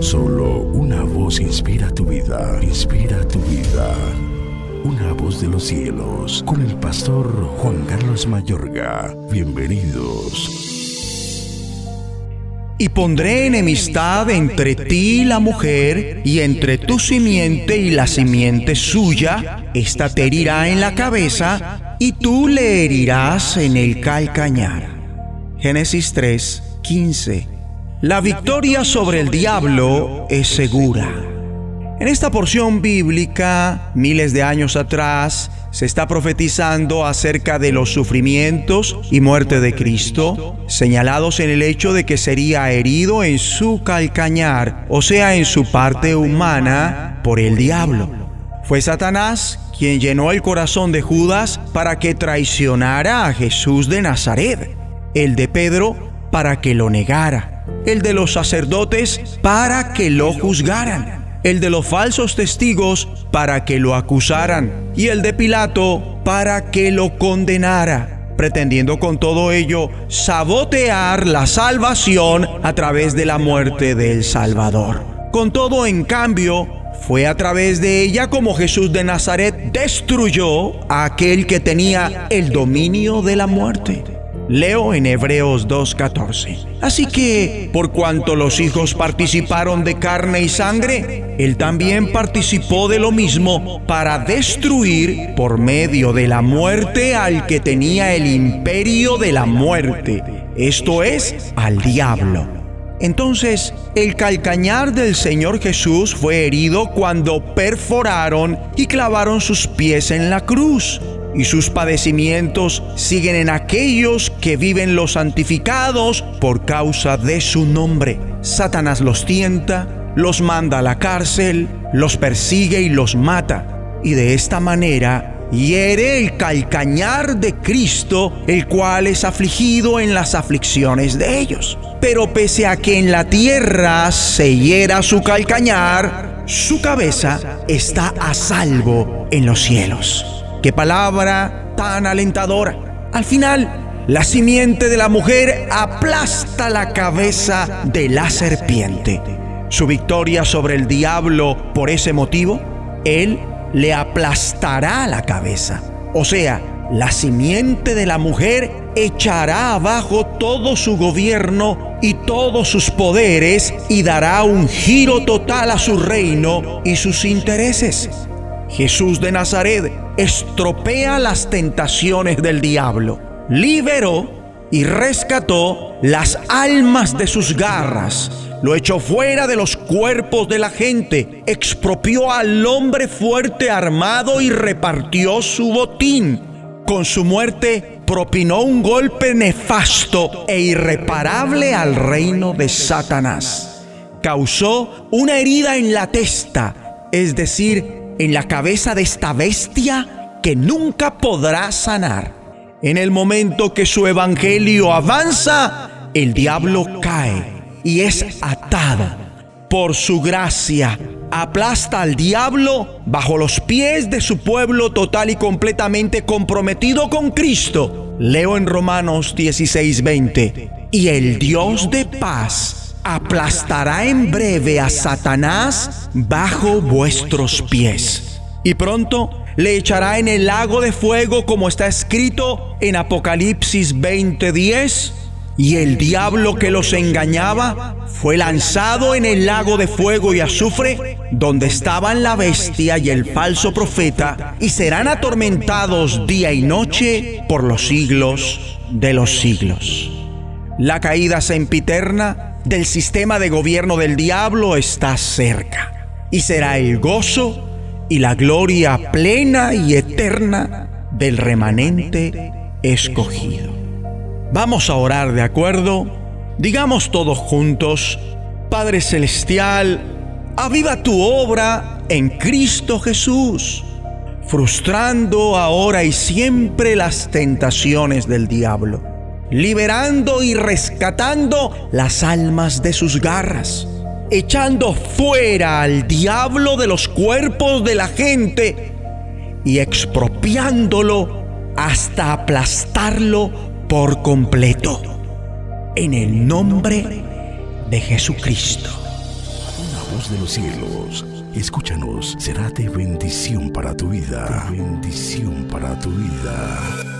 Solo una voz inspira tu vida, inspira tu vida. Una voz de los cielos, con el pastor Juan Carlos Mayorga. Bienvenidos. Y pondré enemistad entre ti y la mujer, y entre tu simiente y la simiente suya. Esta te herirá en la cabeza, y tú le herirás en el calcañar. Génesis 3, 15. La victoria sobre el diablo es segura. En esta porción bíblica, miles de años atrás, se está profetizando acerca de los sufrimientos y muerte de Cristo, señalados en el hecho de que sería herido en su calcañar, o sea, en su parte humana, por el diablo. Fue Satanás quien llenó el corazón de Judas para que traicionara a Jesús de Nazaret, el de Pedro para que lo negara, el de los sacerdotes para que lo juzgaran el de los falsos testigos para que lo acusaran y el de Pilato para que lo condenara, pretendiendo con todo ello sabotear la salvación a través de la muerte del Salvador. Con todo, en cambio, fue a través de ella como Jesús de Nazaret destruyó a aquel que tenía el dominio de la muerte. Leo en Hebreos 2.14. Así que, por cuanto los hijos participaron de carne y sangre, él también participó de lo mismo para destruir por medio de la muerte al que tenía el imperio de la muerte, esto es, al diablo. Entonces, el calcañar del Señor Jesús fue herido cuando perforaron y clavaron sus pies en la cruz y sus padecimientos siguen en aquellos que viven los santificados por causa de su nombre. Satanás los tienta, los manda a la cárcel, los persigue y los mata. Y de esta manera hiere el calcañar de Cristo, el cual es afligido en las aflicciones de ellos. Pero pese a que en la tierra se hiera su calcañar, su cabeza está a salvo en los cielos. Qué palabra tan alentadora. Al final, la simiente de la mujer aplasta la cabeza de la serpiente. Su victoria sobre el diablo por ese motivo, él le aplastará la cabeza. O sea, la simiente de la mujer echará abajo todo su gobierno y todos sus poderes y dará un giro total a su reino y sus intereses. Jesús de Nazaret estropea las tentaciones del diablo, liberó y rescató las almas de sus garras, lo echó fuera de los cuerpos de la gente, expropió al hombre fuerte armado y repartió su botín. Con su muerte propinó un golpe nefasto e irreparable al reino de Satanás. Causó una herida en la testa, es decir, en la cabeza de esta bestia que nunca podrá sanar. En el momento que su evangelio avanza, el diablo cae y es atado. Por su gracia, aplasta al diablo bajo los pies de su pueblo total y completamente comprometido con Cristo. Leo en Romanos 16:20. Y el Dios de paz aplastará en breve a Satanás bajo vuestros pies. Y pronto le echará en el lago de fuego como está escrito en Apocalipsis 20:10. Y el diablo que los engañaba fue lanzado en el lago de fuego y azufre, donde estaban la bestia y el falso profeta, y serán atormentados día y noche por los siglos de los siglos. La caída sempiterna del sistema de gobierno del diablo está cerca y será el gozo y la gloria plena y eterna del remanente escogido. Vamos a orar de acuerdo. Digamos todos juntos, Padre Celestial, aviva tu obra en Cristo Jesús, frustrando ahora y siempre las tentaciones del diablo liberando y rescatando las almas de sus garras, echando fuera al diablo de los cuerpos de la gente y expropiándolo hasta aplastarlo por completo. En el nombre de Jesucristo. voz de los cielos. Escúchanos, será de bendición para tu vida. bendición para tu vida.